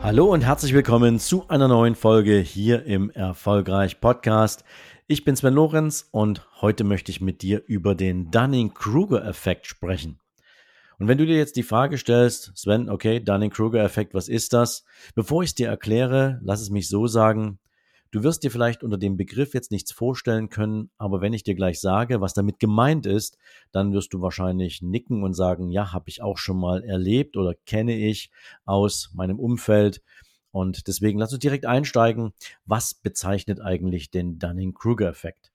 Hallo und herzlich willkommen zu einer neuen Folge hier im Erfolgreich Podcast. Ich bin Sven Lorenz und heute möchte ich mit dir über den Dunning-Kruger-Effekt sprechen. Und wenn du dir jetzt die Frage stellst, Sven, okay, Dunning-Kruger-Effekt, was ist das? Bevor ich es dir erkläre, lass es mich so sagen. Du wirst dir vielleicht unter dem Begriff jetzt nichts vorstellen können, aber wenn ich dir gleich sage, was damit gemeint ist, dann wirst du wahrscheinlich nicken und sagen, ja, habe ich auch schon mal erlebt oder kenne ich aus meinem Umfeld. Und deswegen lass uns direkt einsteigen. Was bezeichnet eigentlich den Dunning-Kruger-Effekt?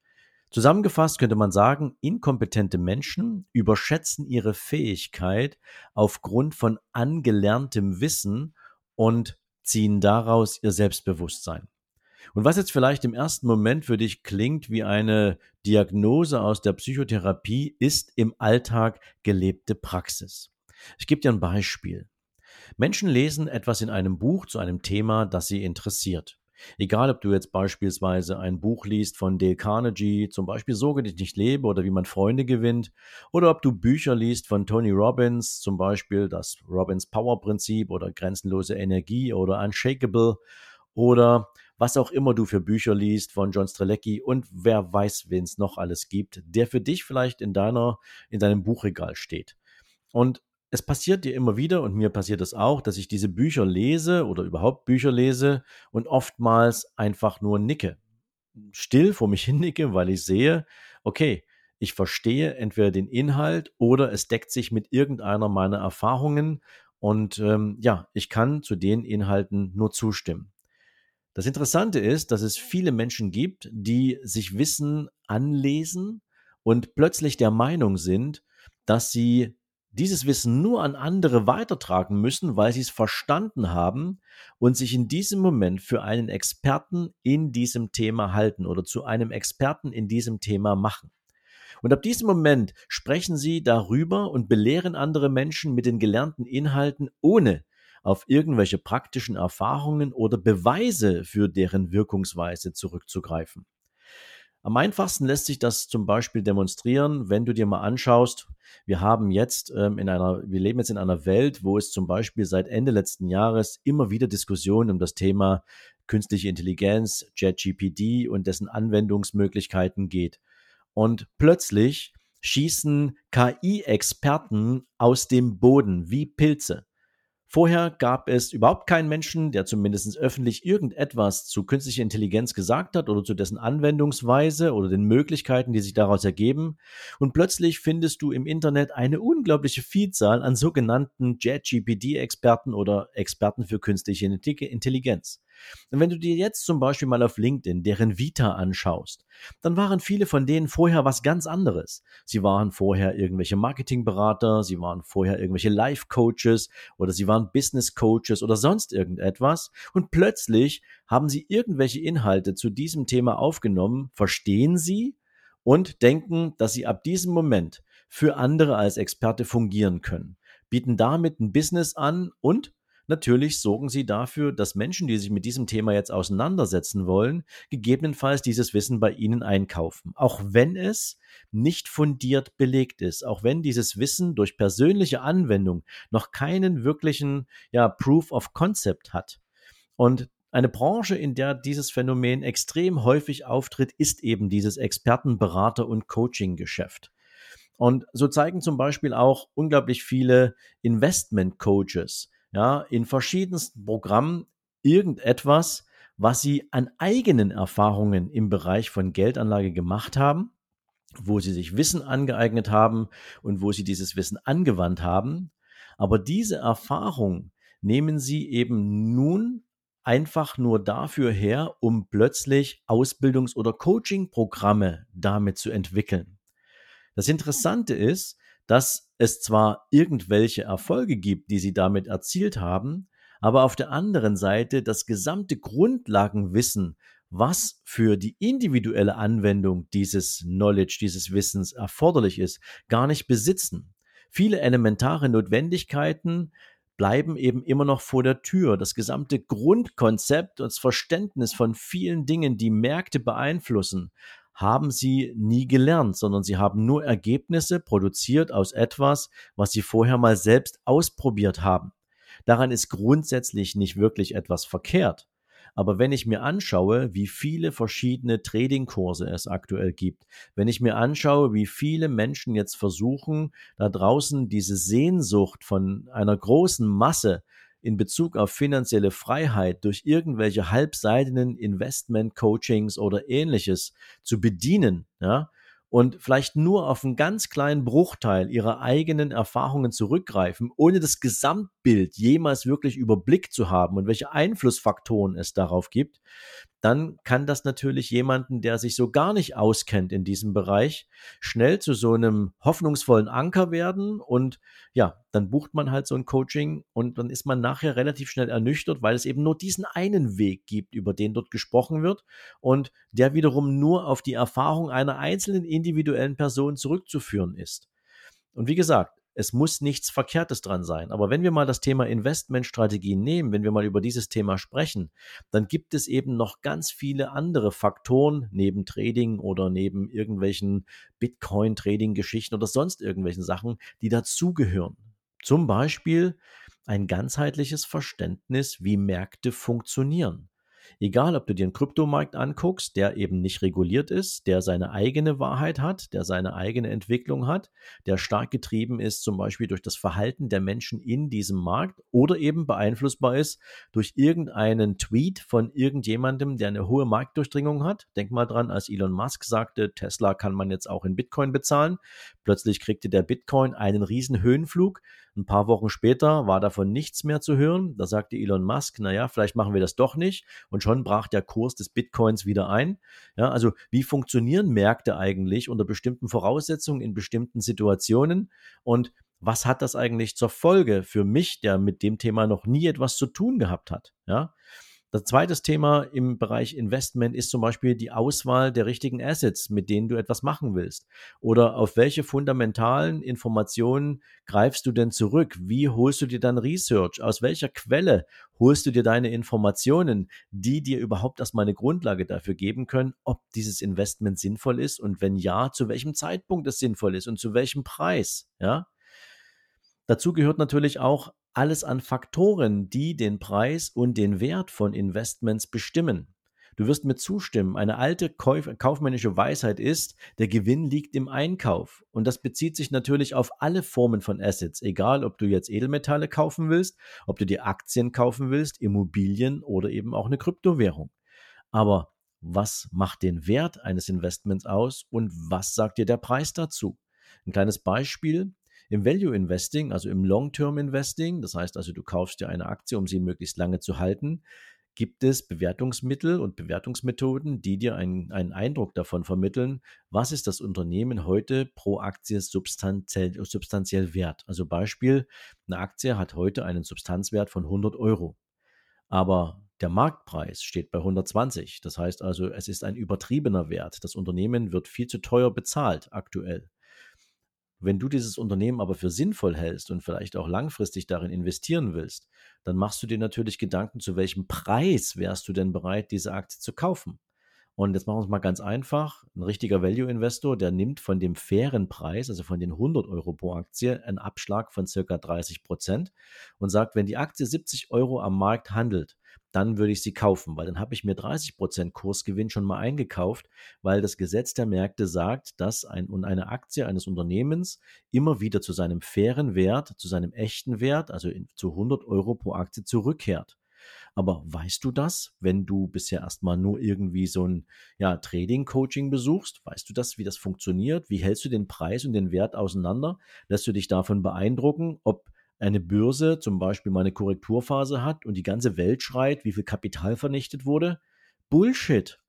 Zusammengefasst könnte man sagen, inkompetente Menschen überschätzen ihre Fähigkeit aufgrund von angelerntem Wissen und ziehen daraus ihr Selbstbewusstsein. Und was jetzt vielleicht im ersten Moment für dich klingt wie eine Diagnose aus der Psychotherapie, ist im Alltag gelebte Praxis. Ich gebe dir ein Beispiel. Menschen lesen etwas in einem Buch zu einem Thema, das sie interessiert. Egal, ob du jetzt beispielsweise ein Buch liest von Dale Carnegie, zum Beispiel Sorge dich nicht lebe oder wie man Freunde gewinnt, oder ob du Bücher liest von Tony Robbins, zum Beispiel das Robbins Power Prinzip oder Grenzenlose Energie oder Unshakable, oder was auch immer du für Bücher liest von John Strelecki und wer weiß, wen es noch alles gibt, der für dich vielleicht in deiner, in deinem Buchregal steht. Und es passiert dir immer wieder und mir passiert es auch, dass ich diese Bücher lese oder überhaupt Bücher lese und oftmals einfach nur nicke. Still vor mich hin nicke, weil ich sehe, okay, ich verstehe entweder den Inhalt oder es deckt sich mit irgendeiner meiner Erfahrungen und ähm, ja, ich kann zu den Inhalten nur zustimmen. Das Interessante ist, dass es viele Menschen gibt, die sich Wissen anlesen und plötzlich der Meinung sind, dass sie dieses Wissen nur an andere weitertragen müssen, weil sie es verstanden haben und sich in diesem Moment für einen Experten in diesem Thema halten oder zu einem Experten in diesem Thema machen. Und ab diesem Moment sprechen sie darüber und belehren andere Menschen mit den gelernten Inhalten, ohne auf irgendwelche praktischen Erfahrungen oder Beweise für deren Wirkungsweise zurückzugreifen. Am einfachsten lässt sich das zum Beispiel demonstrieren, wenn du dir mal anschaust, wir haben jetzt ähm, in einer, wir leben jetzt in einer Welt, wo es zum Beispiel seit Ende letzten Jahres immer wieder Diskussionen um das Thema künstliche Intelligenz, JetGPD und dessen Anwendungsmöglichkeiten geht. Und plötzlich schießen KI-Experten aus dem Boden wie Pilze. Vorher gab es überhaupt keinen Menschen, der zumindest öffentlich irgendetwas zu künstlicher Intelligenz gesagt hat oder zu dessen Anwendungsweise oder den Möglichkeiten, die sich daraus ergeben. Und plötzlich findest du im Internet eine unglaubliche Vielzahl an sogenannten JetGPD-Experten oder Experten für künstliche Intelligenz. Und wenn du dir jetzt zum Beispiel mal auf LinkedIn deren Vita anschaust, dann waren viele von denen vorher was ganz anderes. Sie waren vorher irgendwelche Marketingberater, sie waren vorher irgendwelche Life-Coaches oder sie waren Business-Coaches oder sonst irgendetwas. Und plötzlich haben sie irgendwelche Inhalte zu diesem Thema aufgenommen, verstehen sie und denken, dass sie ab diesem Moment für andere als Experte fungieren können, bieten damit ein Business an und Natürlich sorgen sie dafür, dass Menschen, die sich mit diesem Thema jetzt auseinandersetzen wollen, gegebenenfalls dieses Wissen bei ihnen einkaufen. Auch wenn es nicht fundiert belegt ist, auch wenn dieses Wissen durch persönliche Anwendung noch keinen wirklichen ja, Proof of Concept hat. Und eine Branche, in der dieses Phänomen extrem häufig auftritt, ist eben dieses Experten-, Berater- und Coaching-Geschäft. Und so zeigen zum Beispiel auch unglaublich viele Investment-Coaches, ja, in verschiedensten Programmen irgendetwas, was sie an eigenen Erfahrungen im Bereich von Geldanlage gemacht haben, wo sie sich Wissen angeeignet haben und wo sie dieses Wissen angewandt haben. Aber diese Erfahrung nehmen sie eben nun einfach nur dafür her, um plötzlich Ausbildungs- oder Coaching-Programme damit zu entwickeln. Das Interessante ist, dass es zwar irgendwelche Erfolge gibt, die sie damit erzielt haben, aber auf der anderen Seite das gesamte Grundlagenwissen, was für die individuelle Anwendung dieses Knowledge, dieses Wissens erforderlich ist, gar nicht besitzen. Viele elementare Notwendigkeiten bleiben eben immer noch vor der Tür. Das gesamte Grundkonzept und das Verständnis von vielen Dingen, die Märkte beeinflussen, haben sie nie gelernt, sondern sie haben nur Ergebnisse produziert aus etwas, was sie vorher mal selbst ausprobiert haben. Daran ist grundsätzlich nicht wirklich etwas verkehrt. Aber wenn ich mir anschaue, wie viele verschiedene Tradingkurse es aktuell gibt, wenn ich mir anschaue, wie viele Menschen jetzt versuchen, da draußen diese Sehnsucht von einer großen Masse in Bezug auf finanzielle Freiheit durch irgendwelche halbseitigen Investment-Coachings oder ähnliches zu bedienen, ja, und vielleicht nur auf einen ganz kleinen Bruchteil ihrer eigenen Erfahrungen zurückgreifen, ohne das Gesamtbild jemals wirklich überblickt zu haben und welche Einflussfaktoren es darauf gibt, dann kann das natürlich jemanden, der sich so gar nicht auskennt in diesem Bereich, schnell zu so einem hoffnungsvollen Anker werden und ja, dann bucht man halt so ein Coaching und dann ist man nachher relativ schnell ernüchtert, weil es eben nur diesen einen Weg gibt, über den dort gesprochen wird und der wiederum nur auf die Erfahrung einer einzelnen individuellen Person zurückzuführen ist. Und wie gesagt, es muss nichts Verkehrtes dran sein. Aber wenn wir mal das Thema Investmentstrategien nehmen, wenn wir mal über dieses Thema sprechen, dann gibt es eben noch ganz viele andere Faktoren neben Trading oder neben irgendwelchen Bitcoin-Trading-Geschichten oder sonst irgendwelchen Sachen, die dazugehören. Zum Beispiel ein ganzheitliches Verständnis, wie Märkte funktionieren. Egal, ob du dir einen Kryptomarkt anguckst, der eben nicht reguliert ist, der seine eigene Wahrheit hat, der seine eigene Entwicklung hat, der stark getrieben ist, zum Beispiel durch das Verhalten der Menschen in diesem Markt oder eben beeinflussbar ist durch irgendeinen Tweet von irgendjemandem, der eine hohe Marktdurchdringung hat. Denk mal dran, als Elon Musk sagte, Tesla kann man jetzt auch in Bitcoin bezahlen. Plötzlich kriegte der Bitcoin einen riesen Höhenflug. Ein paar Wochen später war davon nichts mehr zu hören. Da sagte Elon Musk, naja, vielleicht machen wir das doch nicht. Und schon brach der Kurs des Bitcoins wieder ein. Ja, also wie funktionieren Märkte eigentlich unter bestimmten Voraussetzungen in bestimmten Situationen? Und was hat das eigentlich zur Folge für mich, der mit dem Thema noch nie etwas zu tun gehabt hat? Ja, das zweite Thema im Bereich Investment ist zum Beispiel die Auswahl der richtigen Assets, mit denen du etwas machen willst. Oder auf welche fundamentalen Informationen greifst du denn zurück? Wie holst du dir dann Research? Aus welcher Quelle holst du dir deine Informationen, die dir überhaupt erstmal eine Grundlage dafür geben können, ob dieses Investment sinnvoll ist und wenn ja, zu welchem Zeitpunkt es sinnvoll ist und zu welchem Preis? Ja? Dazu gehört natürlich auch alles an Faktoren, die den Preis und den Wert von Investments bestimmen. Du wirst mir zustimmen, eine alte kaufmännische Weisheit ist, der Gewinn liegt im Einkauf. Und das bezieht sich natürlich auf alle Formen von Assets, egal ob du jetzt Edelmetalle kaufen willst, ob du dir Aktien kaufen willst, Immobilien oder eben auch eine Kryptowährung. Aber was macht den Wert eines Investments aus und was sagt dir der Preis dazu? Ein kleines Beispiel. Im Value Investing, also im Long-Term Investing, das heißt also, du kaufst dir eine Aktie, um sie möglichst lange zu halten, gibt es Bewertungsmittel und Bewertungsmethoden, die dir einen, einen Eindruck davon vermitteln, was ist das Unternehmen heute pro Aktie substanziell, substanziell wert. Also Beispiel, eine Aktie hat heute einen Substanzwert von 100 Euro. Aber der Marktpreis steht bei 120. Das heißt also, es ist ein übertriebener Wert. Das Unternehmen wird viel zu teuer bezahlt aktuell. Wenn du dieses Unternehmen aber für sinnvoll hältst und vielleicht auch langfristig darin investieren willst, dann machst du dir natürlich Gedanken, zu welchem Preis wärst du denn bereit, diese Aktie zu kaufen. Und jetzt machen wir es mal ganz einfach. Ein richtiger Value-Investor, der nimmt von dem fairen Preis, also von den 100 Euro pro Aktie, einen Abschlag von circa 30 Prozent und sagt, wenn die Aktie 70 Euro am Markt handelt, dann würde ich sie kaufen, weil dann habe ich mir 30% Kursgewinn schon mal eingekauft, weil das Gesetz der Märkte sagt, dass ein, und eine Aktie eines Unternehmens immer wieder zu seinem fairen Wert, zu seinem echten Wert, also in, zu 100 Euro pro Aktie zurückkehrt. Aber weißt du das, wenn du bisher erstmal nur irgendwie so ein ja, Trading-Coaching besuchst? Weißt du das, wie das funktioniert? Wie hältst du den Preis und den Wert auseinander? Lässt du dich davon beeindrucken, ob eine Börse zum Beispiel mal eine Korrekturphase hat und die ganze Welt schreit, wie viel Kapital vernichtet wurde? Bullshit.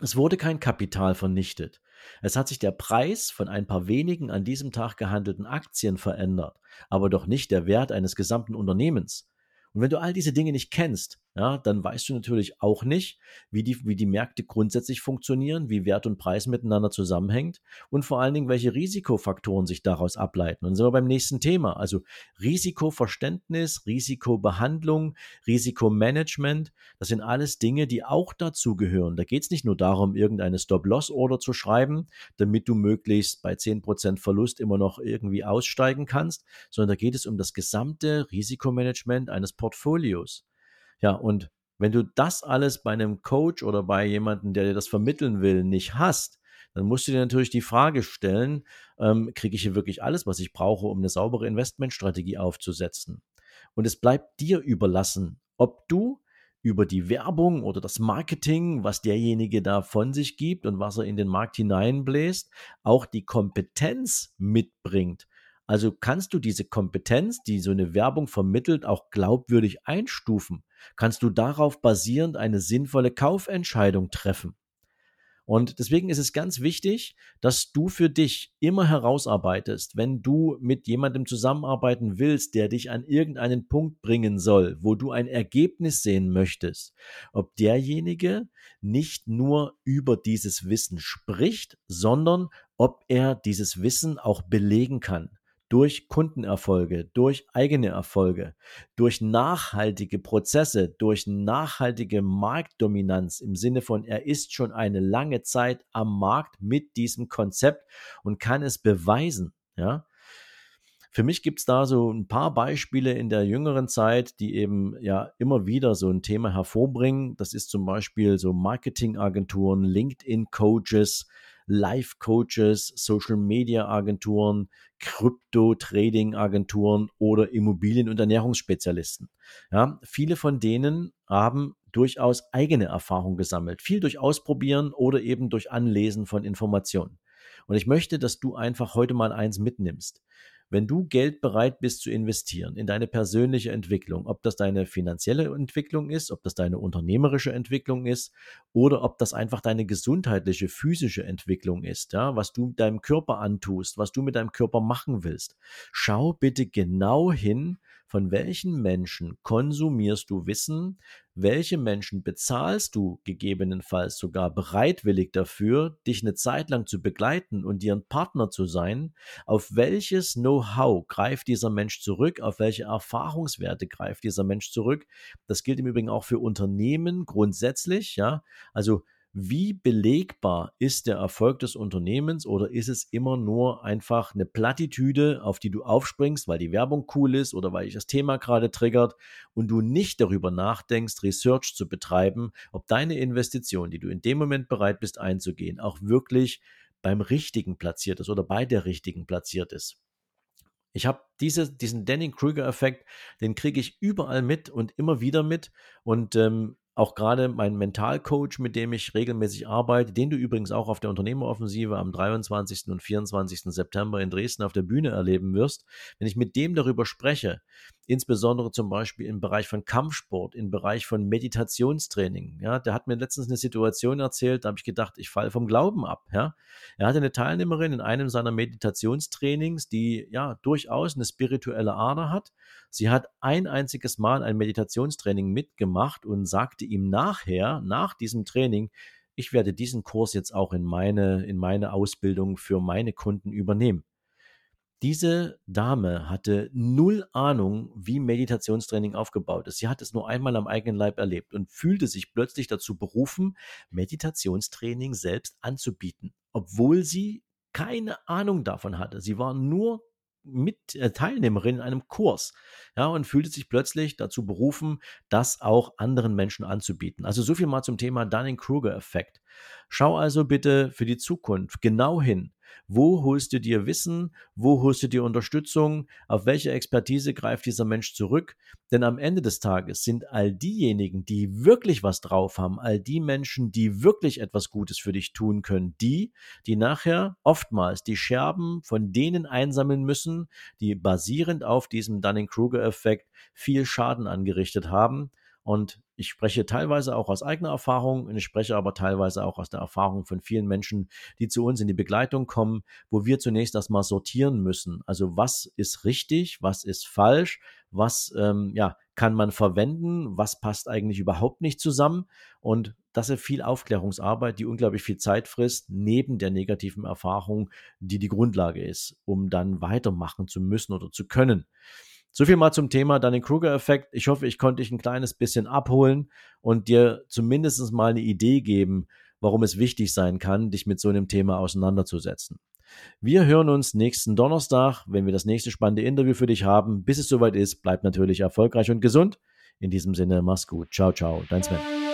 Es wurde kein Kapital vernichtet. Es hat sich der Preis von ein paar wenigen an diesem Tag gehandelten Aktien verändert, aber doch nicht der Wert eines gesamten Unternehmens. Und wenn du all diese Dinge nicht kennst, ja, dann weißt du natürlich auch nicht, wie die, wie die Märkte grundsätzlich funktionieren, wie Wert und Preis miteinander zusammenhängt und vor allen Dingen, welche Risikofaktoren sich daraus ableiten. Und sind wir beim nächsten Thema. Also Risikoverständnis, Risikobehandlung, Risikomanagement, das sind alles Dinge, die auch dazu gehören. Da geht es nicht nur darum, irgendeine Stop-Loss-Order zu schreiben, damit du möglichst bei 10% Verlust immer noch irgendwie aussteigen kannst, sondern da geht es um das gesamte Risikomanagement eines Portfolios. Ja, und wenn du das alles bei einem Coach oder bei jemandem, der dir das vermitteln will, nicht hast, dann musst du dir natürlich die Frage stellen, ähm, kriege ich hier wirklich alles, was ich brauche, um eine saubere Investmentstrategie aufzusetzen? Und es bleibt dir überlassen, ob du über die Werbung oder das Marketing, was derjenige da von sich gibt und was er in den Markt hineinbläst, auch die Kompetenz mitbringt, also kannst du diese Kompetenz, die so eine Werbung vermittelt, auch glaubwürdig einstufen? Kannst du darauf basierend eine sinnvolle Kaufentscheidung treffen? Und deswegen ist es ganz wichtig, dass du für dich immer herausarbeitest, wenn du mit jemandem zusammenarbeiten willst, der dich an irgendeinen Punkt bringen soll, wo du ein Ergebnis sehen möchtest, ob derjenige nicht nur über dieses Wissen spricht, sondern ob er dieses Wissen auch belegen kann durch Kundenerfolge, durch eigene Erfolge, durch nachhaltige Prozesse, durch nachhaltige Marktdominanz im Sinne von, er ist schon eine lange Zeit am Markt mit diesem Konzept und kann es beweisen, ja. Für mich gibt es da so ein paar Beispiele in der jüngeren Zeit, die eben ja immer wieder so ein Thema hervorbringen. Das ist zum Beispiel so Marketingagenturen, LinkedIn-Coaches, Life-Coaches, Social-Media-Agenturen, Krypto-Trading-Agenturen oder Immobilien- und Ernährungsspezialisten. Ja, viele von denen haben durchaus eigene Erfahrung gesammelt, viel durch Ausprobieren oder eben durch Anlesen von Informationen. Und ich möchte, dass du einfach heute mal eins mitnimmst. Wenn du Geld bereit bist zu investieren in deine persönliche Entwicklung, ob das deine finanzielle Entwicklung ist, ob das deine unternehmerische Entwicklung ist oder ob das einfach deine gesundheitliche, physische Entwicklung ist, ja, was du deinem Körper antust, was du mit deinem Körper machen willst, schau bitte genau hin, von welchen Menschen konsumierst du Wissen, welche Menschen bezahlst du gegebenenfalls sogar bereitwillig dafür, dich eine Zeit lang zu begleiten und dir ein Partner zu sein, auf welches Know-how greift dieser Mensch zurück, auf welche Erfahrungswerte greift dieser Mensch zurück. Das gilt im Übrigen auch für Unternehmen grundsätzlich, ja. Also wie belegbar ist der Erfolg des Unternehmens oder ist es immer nur einfach eine Plattitüde, auf die du aufspringst, weil die Werbung cool ist oder weil dich das Thema gerade triggert und du nicht darüber nachdenkst, Research zu betreiben, ob deine Investition, die du in dem Moment bereit bist einzugehen, auch wirklich beim Richtigen platziert ist oder bei der Richtigen platziert ist. Ich habe diese, diesen Denning-Kruger-Effekt, den kriege ich überall mit und immer wieder mit. Und ähm, auch gerade mein Mentalcoach, mit dem ich regelmäßig arbeite, den du übrigens auch auf der Unternehmeroffensive am 23. und 24. September in Dresden auf der Bühne erleben wirst, wenn ich mit dem darüber spreche, insbesondere zum Beispiel im Bereich von Kampfsport, im Bereich von Meditationstraining. Ja, der hat mir letztens eine Situation erzählt, da habe ich gedacht, ich falle vom Glauben ab. Ja, er hatte eine Teilnehmerin in einem seiner Meditationstrainings, die ja durchaus eine spirituelle Ader hat. Sie hat ein einziges Mal ein Meditationstraining mitgemacht und sagte ihm nachher, nach diesem Training, ich werde diesen Kurs jetzt auch in meine, in meine Ausbildung für meine Kunden übernehmen. Diese Dame hatte null Ahnung, wie Meditationstraining aufgebaut ist. Sie hat es nur einmal am eigenen Leib erlebt und fühlte sich plötzlich dazu berufen, Meditationstraining selbst anzubieten, obwohl sie keine Ahnung davon hatte. Sie war nur mit äh, Teilnehmerin in einem Kurs, ja, und fühlte sich plötzlich dazu berufen, das auch anderen Menschen anzubieten. Also so viel mal zum Thema Dunning-Kruger-Effekt. Schau also bitte für die Zukunft genau hin, wo holst du dir Wissen? Wo holst du dir Unterstützung? Auf welche Expertise greift dieser Mensch zurück? Denn am Ende des Tages sind all diejenigen, die wirklich was drauf haben, all die Menschen, die wirklich etwas Gutes für dich tun können, die, die nachher oftmals die Scherben von denen einsammeln müssen, die basierend auf diesem Dunning-Kruger-Effekt viel Schaden angerichtet haben und ich spreche teilweise auch aus eigener Erfahrung und ich spreche aber teilweise auch aus der Erfahrung von vielen Menschen, die zu uns in die Begleitung kommen, wo wir zunächst erstmal sortieren müssen. Also was ist richtig, was ist falsch, was ähm, ja, kann man verwenden, was passt eigentlich überhaupt nicht zusammen. Und das ist viel Aufklärungsarbeit, die unglaublich viel Zeit frisst, neben der negativen Erfahrung, die die Grundlage ist, um dann weitermachen zu müssen oder zu können. So viel mal zum Thema Dunning-Kruger-Effekt. Ich hoffe, ich konnte dich ein kleines bisschen abholen und dir zumindest mal eine Idee geben, warum es wichtig sein kann, dich mit so einem Thema auseinanderzusetzen. Wir hören uns nächsten Donnerstag, wenn wir das nächste spannende Interview für dich haben. Bis es soweit ist, bleib natürlich erfolgreich und gesund. In diesem Sinne, mach's gut. Ciao, ciao, dein Sven.